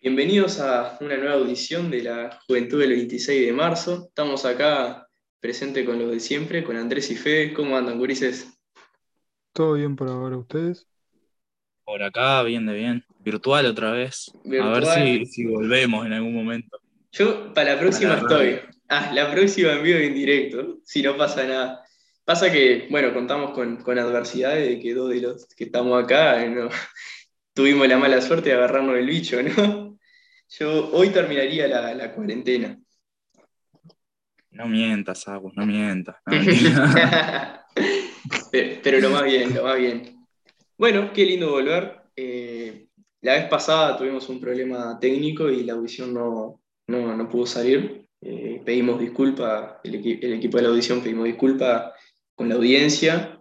Bienvenidos a una nueva audición de la Juventud del 26 de marzo. Estamos acá presente con los de siempre, con Andrés y Fede. ¿Cómo andan, gurises? ¿Todo bien por ahora ustedes? Por acá, bien de bien. Virtual otra vez. A ver si, si volvemos en algún momento. Yo para la próxima estoy. Ah, la próxima en vivo en directo, si no pasa nada. Pasa que, bueno, contamos con, con adversidades de que dos de los que estamos acá no, tuvimos la mala suerte de agarrarnos el bicho, ¿no? Yo hoy terminaría la, cuarentena. No mientas, Agus, no mientas. pero, lo más bien, lo más bien. Bueno, qué lindo volver. Eh, la vez pasada tuvimos un problema técnico y la audición no, pudo salir. Eh, pedimos disculpas, el, el, equipo de la audición pedimos disculpas con la audiencia.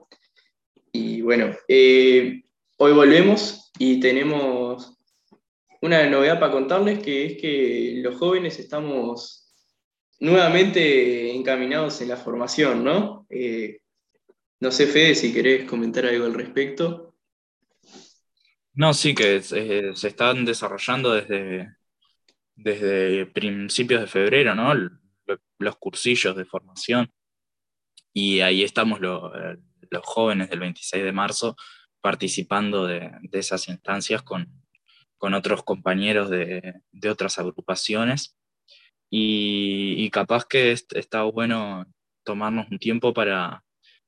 Y bueno, eh, hoy volvemos y tenemos una novedad para contarles que es que los jóvenes estamos nuevamente encaminados en la formación, ¿no? Eh, no sé, Fede, si querés comentar algo al respecto. No, sí, que se, están desarrollando desde, desde principios de febrero, ¿no? Los cursillos de formación. Y ahí estamos los jóvenes del 26 de marzo participando de, esas instancias con, otros compañeros de, otras agrupaciones. Y, capaz que está bueno tomarnos un tiempo para,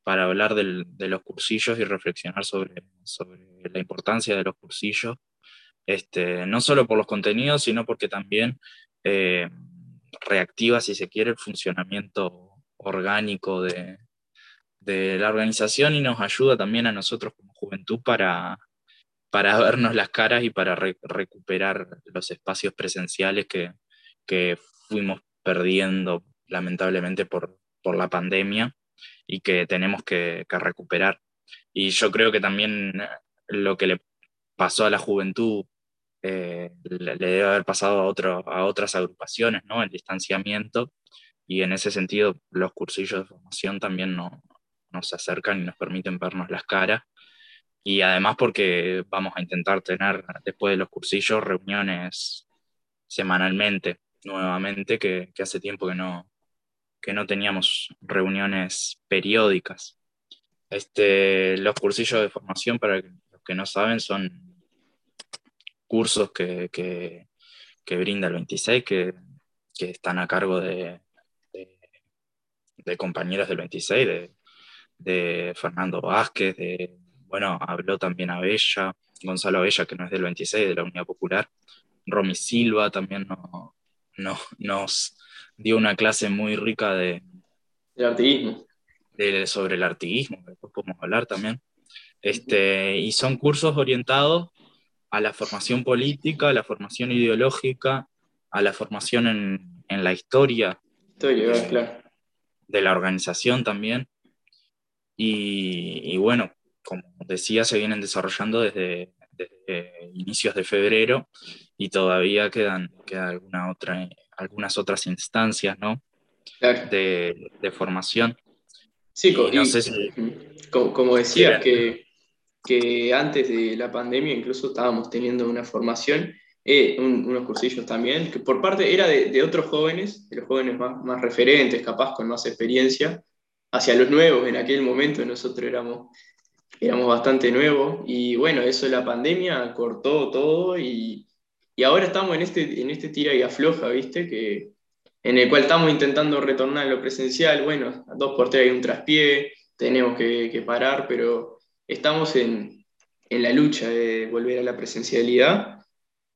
hablar de los cursillos y reflexionar sobre, sobre la importancia de los cursillos, este, no solo por los contenidos, sino porque también eh, reactiva, si se quiere, el funcionamiento orgánico de, de la organización y nos ayuda también a nosotros como juventud para, para vernos las caras y para recuperar los espacios presenciales que, fuimos perdiendo lamentablemente por, la pandemia y que tenemos que, recuperar. Y yo creo que también lo que le pasó a la juventud eh, le, debe haber pasado a, otro, a otras agrupaciones, ¿no? El distanciamiento y en ese sentido los cursillos de formación también no, nos acercan y nos permiten vernos las caras. Y además porque vamos a intentar tener después de los cursillos reuniones semanalmente, nuevamente, que, hace tiempo que no, que no teníamos reuniones periódicas. Este, los cursillos de formación, para los que no saben, son cursos que, que, brinda el 26, que, están a cargo de, de, de compañeros del 26, de, de Fernando Vázquez, de, bueno, habló también Abella, Gonzalo Abella, que no es del 26, de la Unidad Popular, Romy Silva también no, no, nos dio una clase muy rica de... artiguismo. De, sobre el artiguismo, después podemos hablar también. Este, y son cursos orientados a la formación política, a la formación ideológica, a la formación en, en la historia, claro. de la organización también. Y, bueno, como decía, se vienen desarrollando desde, inicios de febrero y todavía quedan, alguna otra, algunas otras instancias ¿no? de, formación. Sí, como, decía, que, que, antes de la pandemia incluso estábamos teniendo una formación, eh, unos cursillos también, que por parte era de, otros jóvenes, de los jóvenes más, más referentes, capaz con más experiencia, hacia los nuevos. En aquel momento nosotros éramos, éramos bastante nuevos y bueno, eso de la pandemia cortó todo y, ahora estamos en este, en este tira y afloja, ¿viste? Que, en el cual estamos intentando retornar a lo presencial. Bueno, dos por tres hay un traspié, tenemos que, parar, pero estamos en, la lucha de volver a la presencialidad.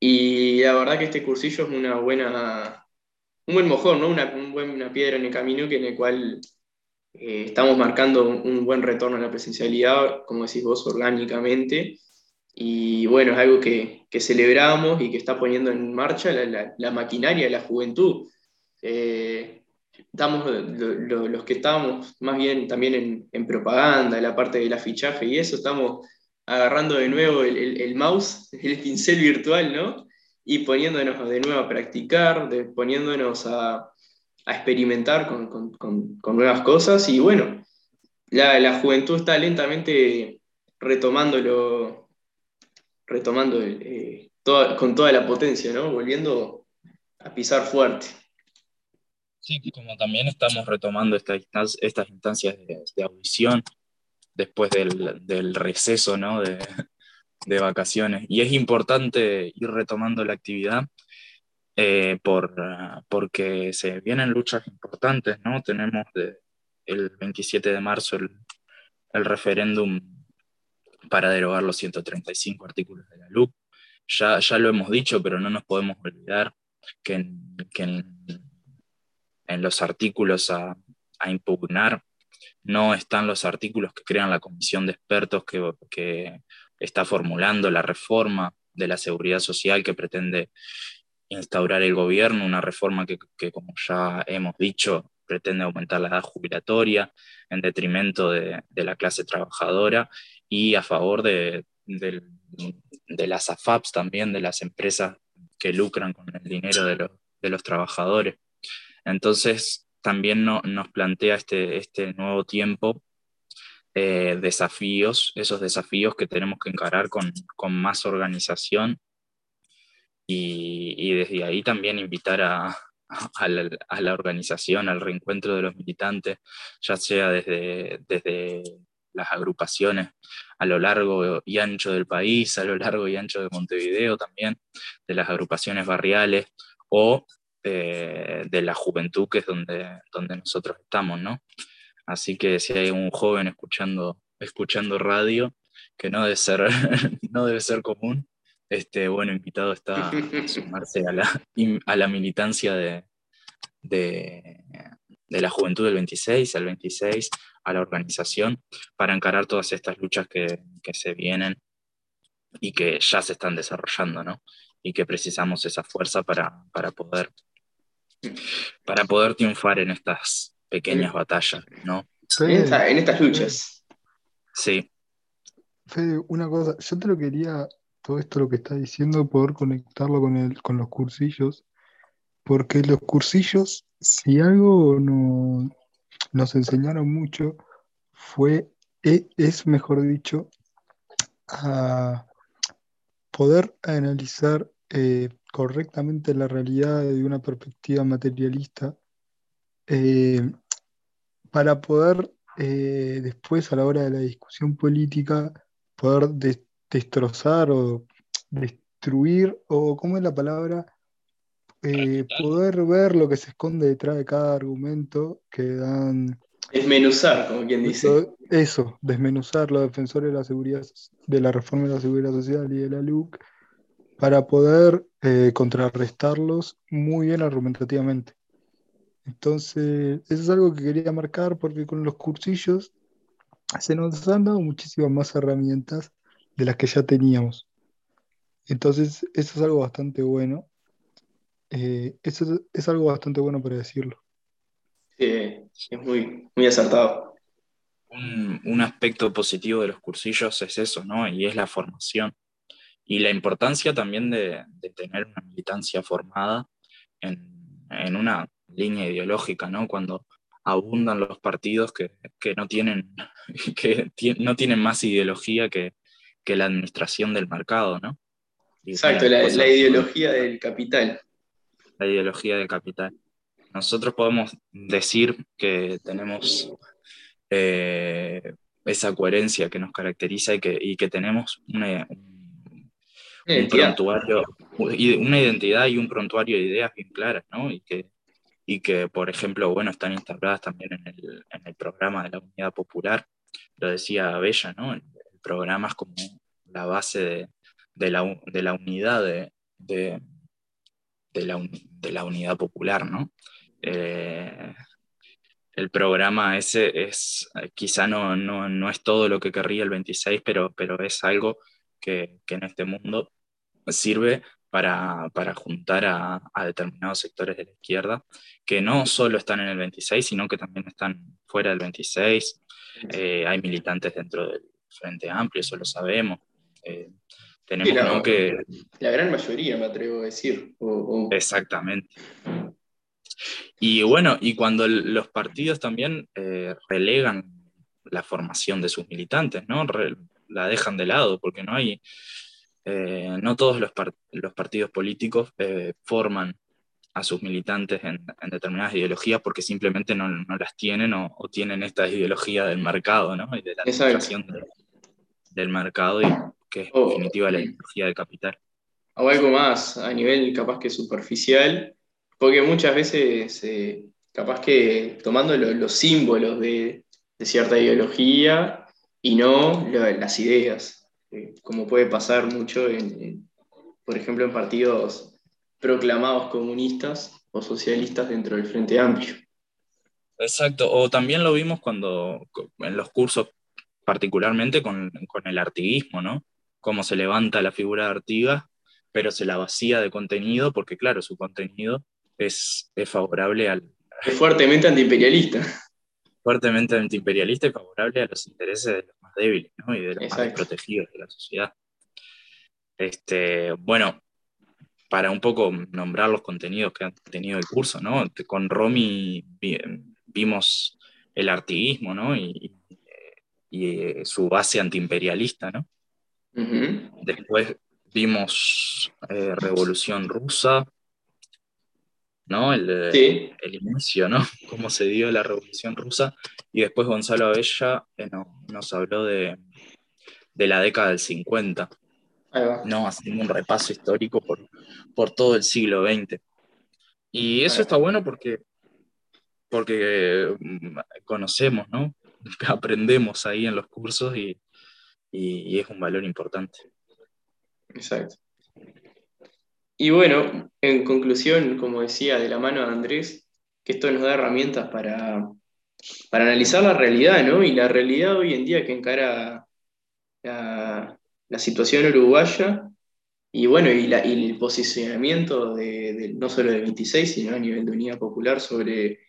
Y la verdad que este cursillo es una buena, un buen mojón, ¿no? una, una piedra en el camino que en el cual eh, estamos marcando un, buen retorno a la presencialidad, como decís vos, orgánicamente. Y bueno, es algo que, que celebramos y que está poniendo en marcha la, la, maquinaria de la juventud. Eh, estamos, los que estamos más bien también en, en, propaganda, la parte del afichaje y eso, estamos agarrando de nuevo el, el, el, mouse, el pincel virtual, ¿no? Y poniéndonos de nuevo a practicar, de, poniéndonos a, a experimentar con, nuevas cosas y bueno, la, juventud está lentamente retomando, retomando eh, con toda la potencia, ¿no? Volviendo a pisar fuerte. Sí, como también estamos retomando estas instancias de, audición después del, receso ¿no? de, vacaciones. Y es importante ir retomando la actividad eh, por, porque se vienen luchas importantes, ¿no? Tenemos el 27 de marzo el, el referéndum para derogar los 135 artículos de la LUC. Ya, ya lo hemos dicho, pero no nos podemos olvidar que en, los artículos a, impugnar no están los artículos que crean la comisión de expertos que, está formulando la reforma de la seguridad social que pretende instaurar el gobierno, una reforma que, como ya hemos dicho, pretende aumentar la edad jubilatoria en detrimento de, la clase trabajadora y a favor de, de las AFAPs también, de las empresas que lucran con el dinero de, los trabajadores. Entonces, también nos plantea este, este nuevo tiempo eh, desafíos, esos desafíos que tenemos que encarar con, más organización y, desde ahí también invitar a, la, organización, al reencuentro de los militantes, ya sea desde, desde las agrupaciones a lo largo y ancho del país, a lo largo y ancho de Montevideo también, de las agrupaciones barriales o de la juventud que es donde, donde nosotros estamos, ¿no? Así que si hay un joven escuchando, escuchando radio, que no debe ser, no debe ser común, este, bueno, invitado está a sumarse a la, a la militancia de, de, de la juventud del 26 al 26, a la organización para encarar todas estas luchas que, se vienen y que ya se están desarrollando, ¿no? Y que precisamos esa fuerza para, poder, para poder triunfar en estas pequeñas batallas, ¿no? En, estas luchas. Sí. Fede, una cosa, yo te lo quería, todo esto lo que estás diciendo, poder conectarlo con, el, con los cursillos, porque los cursillos, si algo no, nos enseñaron mucho fue, e, es mejor dicho, poder analizar eh, correctamente la realidad de una perspectiva materialista eh, para poder eh, después a la hora de la discusión política poder destrozar o destruir o cómo es la palabra eh, poder ver lo que se esconde detrás de cada argumento que dan. Desmenuzar, como quien dice. Eso, desmenuzar los defensores de la seguridad, de la reforma de la seguridad social y de la LUC, para poder eh, contrarrestarlos muy bien argumentativamente. Entonces, eso es algo que quería marcar porque con los cursillos se nos han dado muchísimas más herramientas de las que ya teníamos. Entonces, eso es algo bastante bueno eh, eso es, algo bastante bueno para decirlo. Sí, es muy, muy acertado. Un, aspecto positivo de los cursillos es eso, ¿no? Y es la formación. Y la importancia también de, tener una militancia formada en, una línea ideológica, ¿no? Cuando abundan los partidos que, no, tienen, que no tienen más ideología que, la administración del mercado, ¿no? Exacto, la, la, ideología del capital la ideología del capital. Nosotros podemos decir que tenemos eh, esa coherencia que nos caracteriza y que, que tenemos una, un, prontuario, una identidad y un prontuario de ideas bien claras, ¿no? Y que, y que, por ejemplo, bueno, están instaladas también en el, en el programa de la Unidad Popular, lo decía Bella, ¿no? El, programa es como la base de, de, la, de la, unidad de, de la, de la unidad popular, ¿no? Eh, el programa ese es, quizá no, no, es todo lo que querría el 26, pero, pero es algo que, en este mundo sirve para, juntar a, determinados sectores de la izquierda, que no solo están en el 26, sino que también están fuera del 26. Eh, hay militantes dentro del Frente Amplio, eso lo sabemos. Eh, tenemos la, que... La gran mayoría, me atrevo a decir. Exactamente. Y bueno, y cuando los partidos también eh, relegan la formación de sus militantes, ¿no? la dejan de lado, porque no hay, eh, no todos los, partidos políticos eh, forman a sus militantes en, determinadas ideologías porque simplemente no, las tienen o, tienen esta ideología del mercado, ¿no? Y de la administración del mercado y que es en definitiva la ideología del capital. O algo más a nivel capaz que superficial, porque muchas veces eh, capaz que tomando los símbolos de, cierta ideología y no las ideas, eh, como puede pasar mucho, en, por ejemplo, en partidos proclamados comunistas o socialistas dentro del Frente Amplio. Exacto, o también lo vimos cuando en los cursos, particularmente con, el artiguismo, ¿no? Cómo se levanta la figura de Artigas, pero se la vacía de contenido, porque claro, su contenido es, es favorable al, es fuertemente antiimperialista. Fuertemente antiimperialista y favorable a los intereses de los más débiles y de los más desprotegidos de la sociedad. Este, bueno, para un poco nombrar los contenidos que han tenido el curso, ¿no? Con Romy vimos el artiguismo, ¿no? Y, eh, su base antiimperialista, ¿no? Después vimos eh, Revolución Rusa, ¿no? El, el inicio, ¿no? Cómo se dio la Revolución Rusa. Y después Gonzalo Abella eh, nos habló de, la década del 50, ¿no? Haciendo un repaso histórico por, por todo el siglo XX. Y eso está bueno porque, porque mm, conocemos, ¿no? Aprendemos ahí en los cursos y, y es un valor importante. Exacto. Y bueno, en conclusión, como decía, de la mano de Andrés, que esto nos da herramientas para, para analizar la realidad, ¿no? Y la realidad hoy en día que encara la, situación uruguaya, y bueno, y, el posicionamiento de, no solo del 26, sino a nivel de unidad popular sobre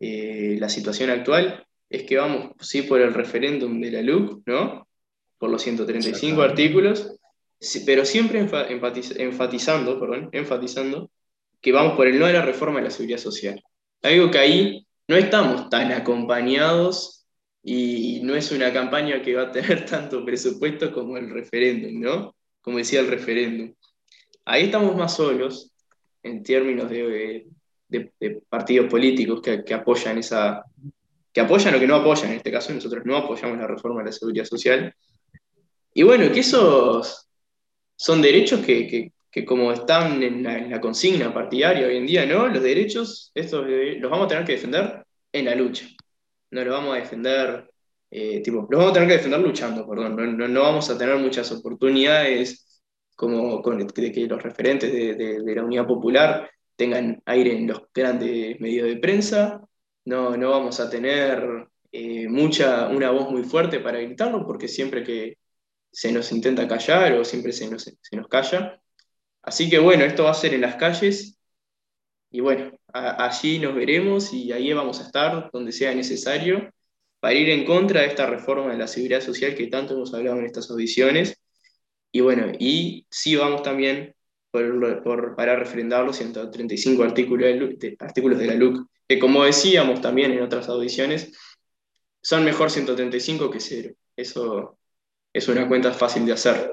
eh, la situación actual, es que vamos, sí, por el referéndum de la LUC, ¿no? Por los 135 artículos, pero siempre enfatizando, perdón, enfatizando que vamos por el no de la reforma de la seguridad social. Algo que ahí no estamos tan acompañados y no es una campaña que va a tener tanto presupuesto como el referéndum, ¿no? Como decía el referéndum. Ahí estamos más solos en términos de, partidos políticos que, que, apoyan esa, que apoyan o que no apoyan, en este caso nosotros no apoyamos la reforma de la seguridad social. Y bueno, que esos son derechos que, como están en la, consigna partidaria hoy en día, ¿no? Los derechos, estos los vamos a tener que defender en la lucha. No los vamos a defender, eh, tipo, los vamos a tener que defender luchando, perdón. No, vamos a tener muchas oportunidades como con, de que los referentes de, la Unidad Popular tengan aire en los grandes medios de prensa. No, no vamos a tener eh, mucha, una voz muy fuerte para gritarlo, porque siempre que, se nos intenta callar o siempre se nos, se nos calla. Así que bueno, esto va a ser en las calles y bueno, allí nos veremos y ahí vamos a estar donde sea necesario para ir en contra de esta reforma de la seguridad social que tanto hemos hablado en estas audiciones. Y bueno, y sí vamos también por, para refrendar los 135 artículos de, artículos de la LUC, que como decíamos también en otras audiciones, son mejor 135 que cero. Eso es una cuenta fácil de hacer.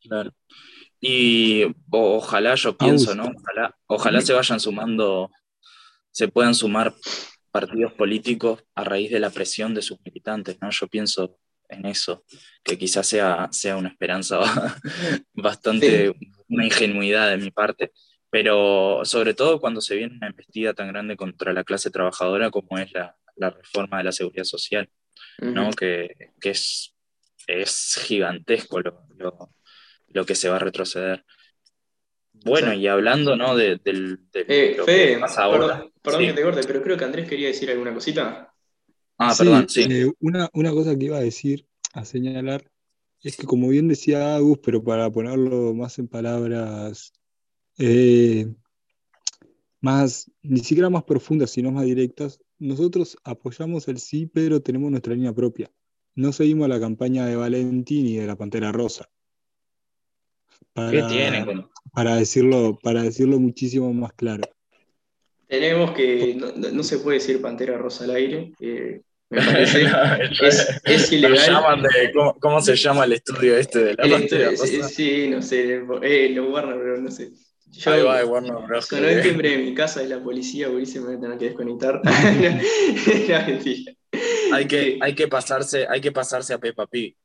Claro. Y ojalá, yo pienso, ¿no? Ojalá, se vayan sumando, se puedan sumar partidos políticos a raíz de la presión de sus militantes, ¿no? Yo pienso en eso, que quizás sea, sea una esperanza bastante, una ingenuidad de mi parte, pero sobre todo cuando se viene una embestida tan grande contra la clase trabajadora como es la, reforma de la seguridad social, ¿no? que, que, es es gigantesco lo, que se va a retroceder. Bueno, y hablando, ¿no? De, del, eh, Fede, Perdón, que te corte, pero creo que Andrés quería decir alguna cosita. Ah, perdón, sí. Eh, una, cosa que iba a decir, a señalar, es que como bien decía Agus, pero para ponerlo más en palabras, eh, más, ni siquiera más profundas, sino más directas, nosotros apoyamos el sí, pero tenemos nuestra línea propia no seguimos la campaña de Valentín y de la Pantera Rosa. Para, ¿Qué tienen? Para decirlo, para decirlo muchísimo más claro. Tenemos que, no, se puede decir Pantera Rosa al aire, eh, Me parece. es, ilegal. ¿cómo, se llama el estudio este de la el Sí, no sé, eh, lo Warner, pero no sé. Yo, Ahí va, Warner Bros. Sonó el timbre de mi casa y la policía, se me voy a tener que desconectar. no, mentira. Hay que, hay, que pasarse, hay que pasarse a Peppa Pig.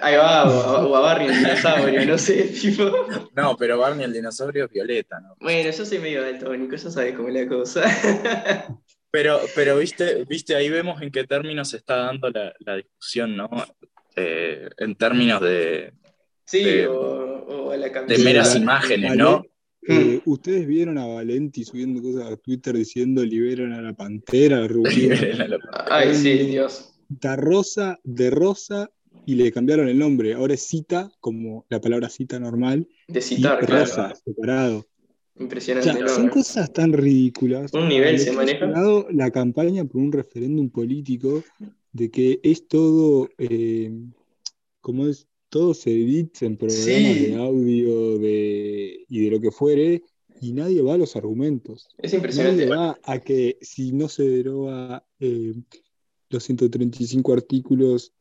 Ahí va, o, a Barney el dinosaurio, no sé, tipo. No, pero Barney el dinosaurio es violeta, ¿no? Bueno, yo soy medio daltónico, ya sabes cómo es la cosa. Pero, pero viste, viste, ahí vemos en qué términos se está dando la, discusión, ¿no? Eh, en términos de. Sí, o, la De meras imágenes, ¿no? Eh, ¿Ustedes vieron a Valenti subiendo cosas a Twitter diciendo liberan a la pantera, Rubio? Ay, sí, Dios. Da rosa, de rosa, y le cambiaron el nombre. Ahora es cita, como la palabra cita normal. De citar, rosa, separado. Impresionante. son cosas tan ridículas. Un nivel se maneja. La campaña por un referéndum político de que es todo, eh, como es, todo se edita en programas de audio de, y de lo que fuere, y nadie va a los argumentos. Es impresionante. Nadie va a que si no se deroga eh, los 135 artículos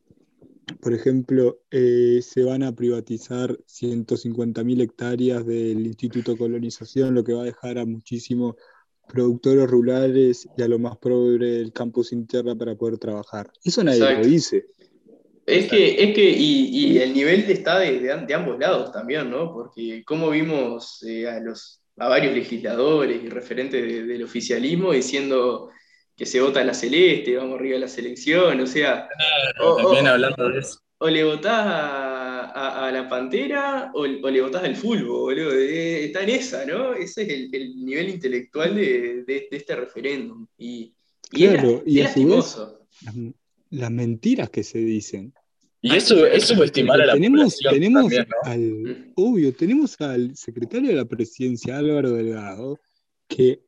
por ejemplo, eh, se van a privatizar 150.000 hectáreas del Instituto Colonización, lo que va a dejar a muchísimos productores rurales y a lo más pobre del campo sin tierra para poder trabajar. Eso nadie lo dice. Es que, es que y, el nivel está de, de, ambos lados también, ¿no? Porque como vimos eh, a, los, a varios legisladores y referentes del oficialismo diciendo que se vota la celeste, vamos arriba de la selección, o sea. o, también hablando de eso. O le votás a, la pantera o, le votás al fútbol, boludo. está en esa, ¿no? Ese es el, nivel intelectual de, este referéndum. Y, claro, y lastimoso. las, mentiras que se dicen. Y eso es subestimar a la tenemos, tenemos al, obvio, tenemos al secretario de la presidencia, Álvaro Delgado, que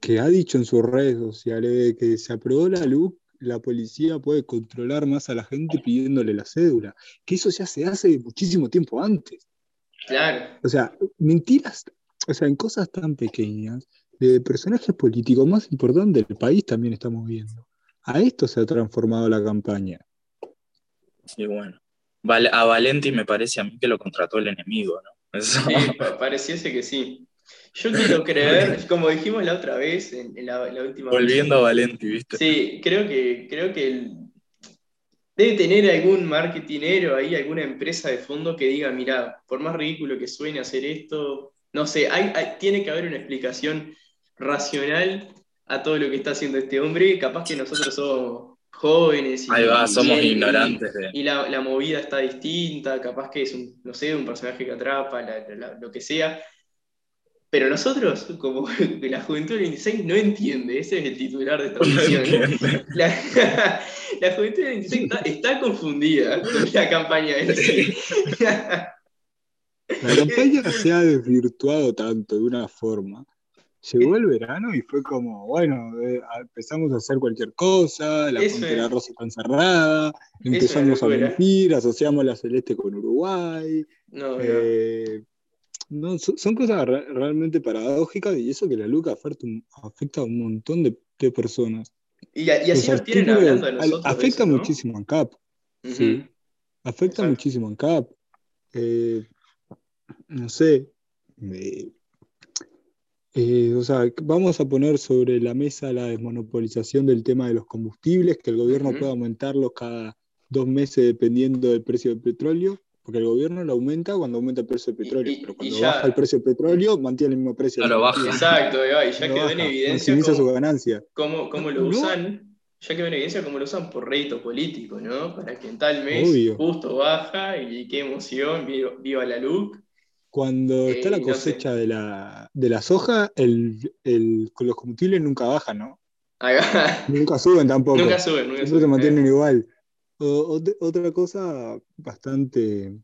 que ha dicho en sus redes sociales que se aprobó la luz, la policía puede controlar más a la gente pidiéndole la cédula, que eso ya se hace muchísimo tiempo antes. Claro. O sea, mentiras, o sea, en cosas tan pequeñas, de personajes políticos más importantes del país también estamos viendo. A esto se ha transformado la campaña. Sí, bueno. A Valenti me parece a mí que lo contrató el enemigo, ¿no? Sí, pareciese que sí. Yo quiero creer, como dijimos la otra vez, en, la, última. Volviendo a Valenti, ¿viste? Sí, creo que, creo que debe tener algún marketinero ahí, alguna empresa de fondo que diga: mira, por más ridículo que suene hacer esto, no sé, hay, tiene que haber una explicación racional a todo lo que está haciendo este hombre. Capaz que nosotros somos jóvenes y, Ahí va, somos ignorantes. Y, la, movida está distinta, capaz que es un, no sé, un personaje que atrapa, lo que sea. Pero nosotros, como la juventud del 26, no entiende, ese es el titular de esta misión. la, juventud del 26 está, confundida con la campaña de La campaña se ha desvirtuado tanto de una forma. Llegó el verano y fue como, bueno, eh, empezamos a hacer cualquier cosa, la frontera rosa está encerrada, empezamos a mentir, asociamos la celeste con Uruguay. No, eh, no, son, cosas realmente paradójicas y eso que la Luca afecta, a un montón de, personas. Y, así nos tienen hablando de nosotros. Afecta muchísimo en CAP. Sí. Afecta muchísimo en CAP. Eh, no sé. Eh, o sea, vamos a poner sobre la mesa la desmonopolización del tema de los combustibles, que el gobierno pueda aumentarlos cada dos meses dependiendo del precio del petróleo. Porque el gobierno lo aumenta cuando aumenta el precio del petróleo, pero cuando baja el precio del petróleo mantiene el mismo precio. No lo baja. Exacto, y ya quedó en evidencia cómo, su ganancia. Cómo, lo usan, ya quedó en evidencia cómo lo usan por rédito político, ¿no? Para que en tal mes justo baja y qué emoción, viva, la luz. Cuando está la eh, cosecha de, la, de la soja, el, con los combustibles nunca bajan, ¿no? nunca suben tampoco. Nunca suben, nunca Siempre se mantienen igual otra cosa bastante,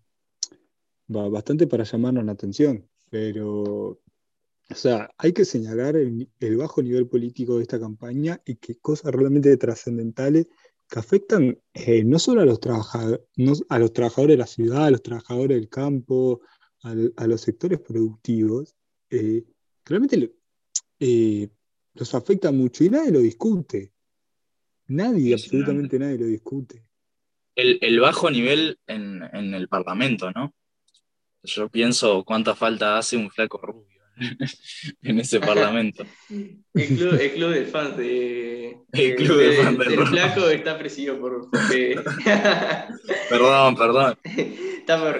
bastante para llamarnos la atención, pero, o sea, hay que señalar el, bajo nivel político de esta campaña y que cosas realmente trascendentales que afectan eh, no solo a los, trabajadores, a los trabajadores de la ciudad, a los trabajadores del campo, a, los sectores productivos, eh, realmente eh, los afecta mucho y nadie lo discute. Nadie, absolutamente nadie lo discute. El, bajo nivel en, en, el Parlamento, ¿no? Yo pienso cuánta falta hace un flaco rubio en ese parlamento. el, club, el club de fans de, el club de, fans del flaco está presidido por... perdón, perdón.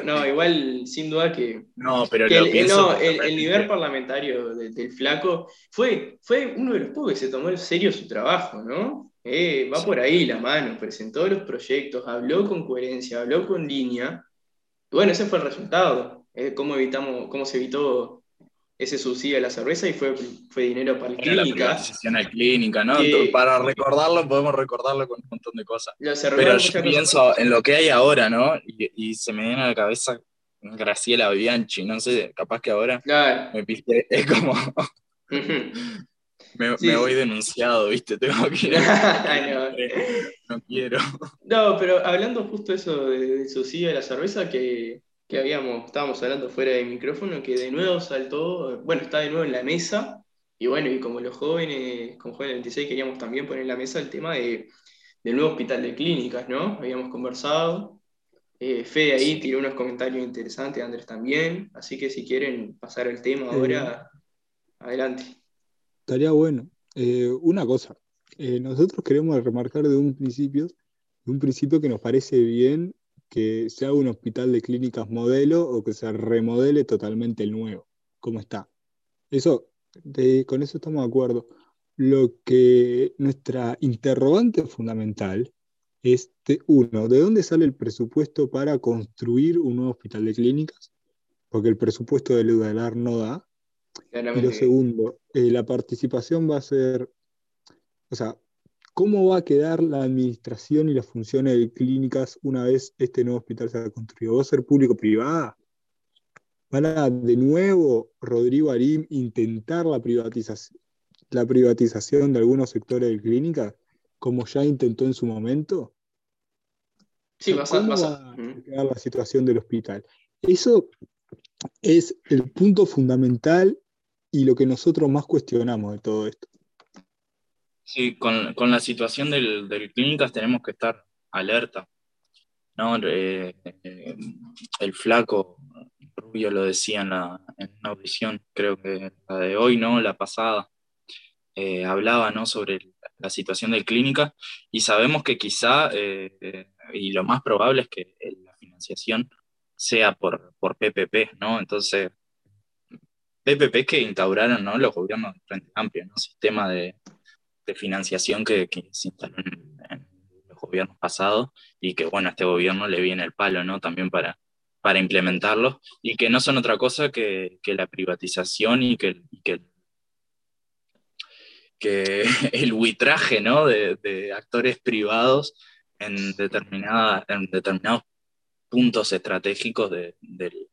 no, igual sin duda que... No, pero el, no, el, nivel parlamentario del flaco fue, fue uno de los pocos que se tomó en serio su trabajo, ¿no? Eh, va por ahí la mano, presentó los proyectos, habló con coherencia, habló con línea. bueno, ese fue el resultado. Eh, cómo, evitamos, cómo se evitó ese subsidio a la cerveza y fue, fue dinero para la clínica. La clínica, ¿no? para recordarlo, podemos recordarlo con un montón de cosas. Pero yo pienso en lo que hay ahora, ¿no? Y, se me viene a la cabeza Graciela Bianchi, no sé, capaz que ahora me piste, es como... me, voy denunciado, ¿viste? Tengo que ir a... no. quiero. No, pero hablando justo eso del subsidio a la cerveza, que que habíamos, estábamos hablando fuera de micrófono, que de nuevo saltó, bueno, está de nuevo en la mesa, y bueno, y como los jóvenes, con Jóvenes 26 queríamos también poner en la mesa el tema de, del nuevo hospital de clínicas, ¿no? Habíamos conversado, eh, Fede ahí tiró unos comentarios interesantes, Andrés también, así que si quieren pasar el tema ahora, adelante. Estaría bueno. Eh, una cosa, eh, nosotros queremos remarcar de un principio, de un principio que nos parece bien que sea un hospital de clínicas modelo o que se remodele totalmente el nuevo, como está. Eso, con eso estamos de acuerdo. Lo que nuestra interrogante fundamental es, uno, ¿de dónde sale el presupuesto para construir un nuevo hospital de clínicas? Porque el presupuesto de Ludalar no da. Y lo segundo, eh, la participación va a ser, o sea, ¿Cómo va a quedar la administración y las funciones de clínicas una vez este nuevo hospital se haya construido? ¿Va a ser público-privada? ¿Van a de nuevo, Rodrigo Arim, intentar la privatización, la privatización de algunos sectores de clínicas, como ya intentó en su momento? Sí, va a quedar la situación del hospital? Eso es el punto fundamental y lo que nosotros más cuestionamos de todo esto. Sí, con, la situación del, clínicas tenemos que estar alerta. ¿no? Eh, eh, el flaco Rubio lo decía en, la, en, una audición, creo que la de hoy, ¿no? La pasada, eh, hablaba ¿no? sobre la situación del clínica y sabemos que quizá, y lo más probable es que la financiación sea por, por PPP, ¿no? Entonces, PPP que instauraron ¿no? los gobiernos de Frente Amplio, ¿no? Sistema de, financiación que, se instaló en, los gobiernos pasados y que, bueno, a este gobierno le viene el palo, ¿no? También para, para implementarlo y que no son otra cosa que, la privatización y que, que, el buitraje, ¿no? De, actores privados en, determinada, en determinados puntos estratégicos de, de,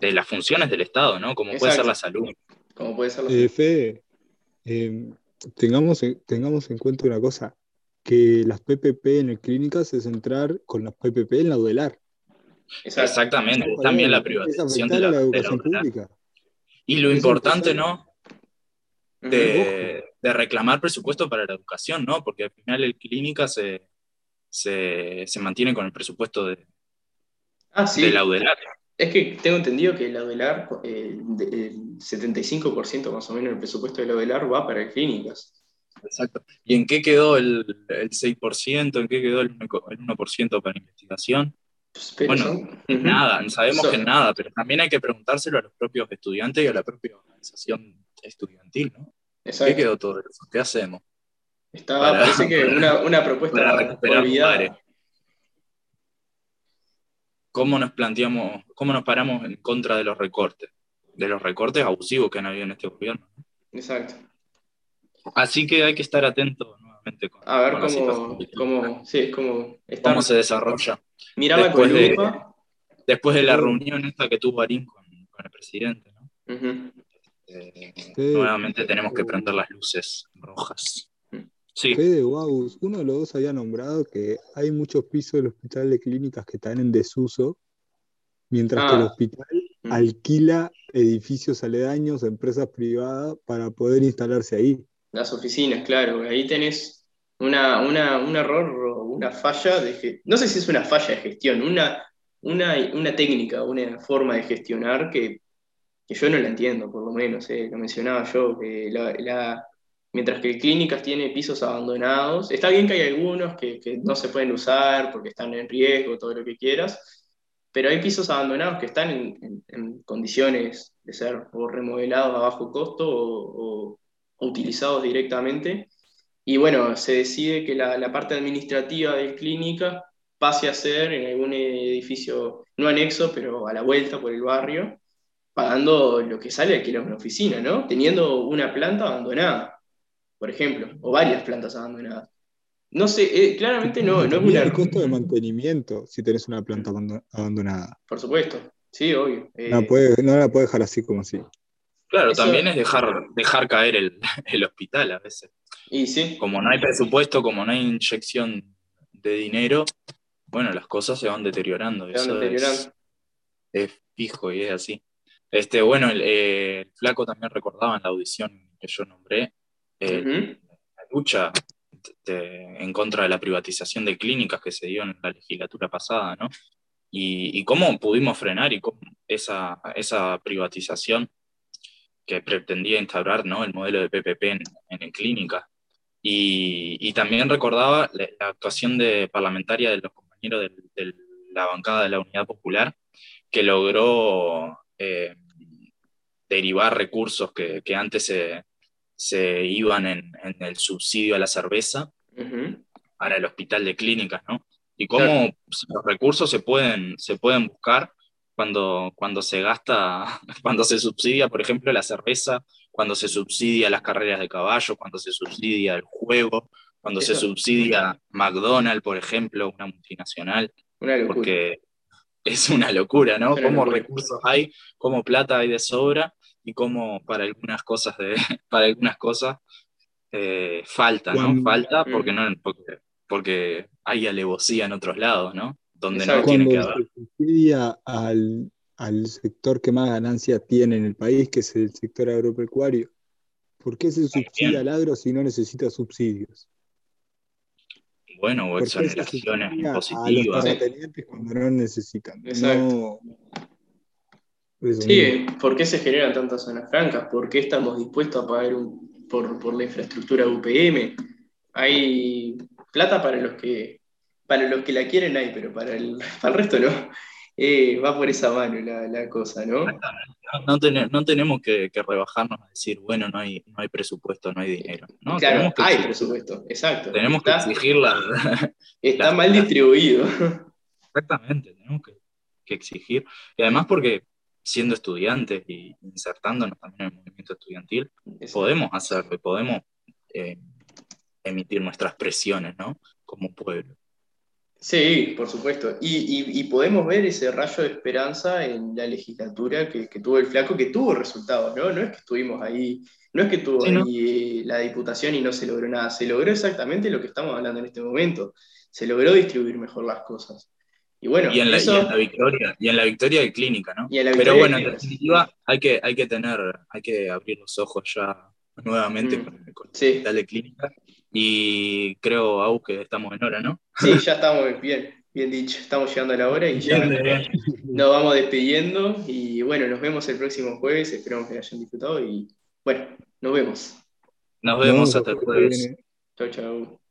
las funciones del Estado, ¿no? Como puede ser la salud. Como puede ser la eh, eh, tengamos, tengamos en cuenta una cosa, que las PPP en el clínica se centrar con las PPP en la UDELAR. Exactamente, también la privatización de la, educación pública. Y lo importante, ¿no? De, reclamar presupuesto para la educación, ¿no? Porque al final el clínica se, se, mantiene con el presupuesto de, ah, de la UDELAR. Es que tengo entendido que la ODELAR, eh, el 75% más o menos del presupuesto de la ODELAR va para clínicas. Exacto. ¿Y en qué quedó el, 6%? ¿En qué quedó el 1% para investigación? Pues, bueno, nada, sabemos que nada, pero también hay que preguntárselo a los propios estudiantes y a la propia organización estudiantil, ¿no? ¿Qué quedó todo eso? ¿Qué hacemos? Estaba, parece que una, propuesta para recuperar cómo nos planteamos, cómo nos paramos en contra de los recortes, de los recortes abusivos que han habido en este gobierno. Exacto. Así que hay que estar atentos nuevamente con, a ver cómo, cómo, sí, cómo, cómo, se desarrolla. Miraba después, de, después de la reunión esta que tuvo Arín con, el presidente. Eh, nuevamente tenemos que prender las luces rojas. Sí. Fede uno de los dos había nombrado que hay muchos pisos del hospital de clínicas que están en desuso, mientras que el ah. hospital mm. alquila edificios aledaños a empresas privadas para poder instalarse ahí. Las oficinas, claro. Ahí tenés una, un error o una falla de no sé si es una falla de gestión, una, una, técnica, una forma de gestionar que, yo no la entiendo, por lo menos. Eh. Lo mencionaba yo, que la, mientras que clínicas tiene pisos abandonados, está bien que hay algunos que, que no se pueden usar porque están en riesgo, todo lo que quieras, pero hay pisos abandonados que están en, condiciones de ser o remodelados a bajo costo o, utilizados directamente. Y bueno, se decide que la, parte administrativa de clínica pase a ser en algún edificio no anexo, pero a la vuelta por el barrio, pagando lo que sale aquí en una oficina, ¿no? Teniendo una planta abandonada, por ejemplo, o varias plantas abandonadas. No sé, eh, claramente no, no es una... El costo de mantenimiento si tenés una planta abandonada. Por supuesto, sí, obvio. no, eh, la puedes dejar así como así. Claro, también es dejar, dejar caer el, hospital a veces. Y sí. Como no hay presupuesto, como no hay inyección de dinero, bueno, las cosas se van deteriorando. Se van deteriorando. Es, fijo y es así. Este, bueno, el, flaco también recordaba en la audición que yo nombré, la lucha en contra de la privatización de clínicas que se dio en la legislatura pasada, ¿no? Y, cómo pudimos frenar y cómo esa, esa privatización que pretendía instaurar ¿no? el modelo de PPP en, en clínicas. Y, también recordaba la, actuación de parlamentaria de los compañeros de, la bancada de la Unidad Popular, que logró eh, derivar recursos que, que antes se, se iban en, el subsidio a la cerveza para el hospital de clínicas, ¿no? Y cómo los recursos se pueden, se pueden buscar cuando, cuando se gasta, cuando se subsidia, por ejemplo, la cerveza, cuando se subsidia las carreras de caballo, cuando se subsidia el juego, cuando se subsidia McDonald's, por ejemplo, una multinacional. Porque es una locura, ¿no? cómo recursos hay, cómo plata hay de sobra y cómo para algunas cosas, de, para algunas cosas eh, falta, ¿no? Falta porque, no, porque, hay alevosía en otros lados, ¿no? Donde no tiene que haber. se subsidia al, al sector que más ganancia tiene en el país, que es el sector agropecuario. ¿Por qué se subsidia al agro si no necesita subsidios? Bueno, o exoneraciones positivas. A los cuando no necesitan. No, Sí, ¿por qué se generan tantas zonas francas? ¿Por qué estamos dispuestos a pagar por, la infraestructura UPM? Hay plata para los que, para los que la quieren hay, pero para el, para el resto no. Eh, va por esa mano la, cosa, ¿no? No, no tenemos que, rebajarnos a decir, bueno, no hay, no hay presupuesto, no hay dinero. ¿no? Claro, hay presupuesto, exacto. Tenemos que exigirla. Está mal distribuido. Exactamente, tenemos que, que exigir. Y además porque siendo estudiantes y insertándonos también en el movimiento estudiantil, podemos hacerlo, podemos eh, emitir nuestras presiones, ¿no? Como pueblo. Sí, por supuesto. Y, podemos ver ese rayo de esperanza en la legislatura que, tuvo el flaco, que tuvo resultados, ¿no? No es que estuvimos ahí, no es que tuvo ahí la diputación y no se logró nada, se logró exactamente lo que estamos hablando en este momento. Se logró distribuir mejor las cosas. Y bueno, en, la, victoria, y en la victoria de clínica, ¿no? Pero bueno, en definitiva, hay que, hay que tener, hay que abrir los ojos ya nuevamente mm, con, el de clínica. Y creo, Au, que estamos en hora, ¿no? Sí, ya estamos bien, bien dicho. Estamos llegando a la hora y ya nos vamos despidiendo. Y bueno, nos vemos el próximo jueves. Esperamos que hayan disfrutado y bueno, nos vemos. Nos vemos hasta el jueves. Chau, chau.